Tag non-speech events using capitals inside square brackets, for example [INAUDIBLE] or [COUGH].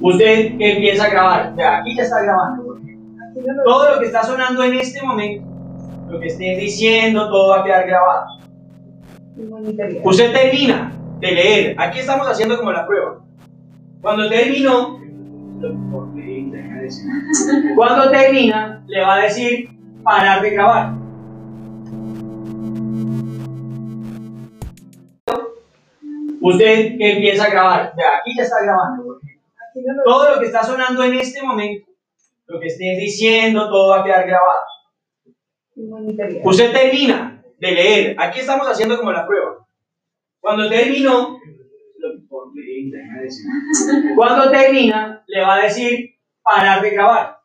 Usted empieza a grabar. Ya, aquí ya está grabando. Todo lo que está sonando en este momento, lo que esté diciendo, todo va a quedar grabado. Usted termina de leer. Aquí estamos haciendo como la prueba. Cuando terminó, [LAUGHS] cuando termina, le va a decir parar de grabar. Usted empieza a grabar. Ya, aquí ya está grabando. Todo lo que está sonando en este momento, lo que esté diciendo, todo va a quedar grabado. Usted termina de leer. Aquí estamos haciendo como la prueba. Cuando terminó, cuando termina, le va a decir parar de grabar.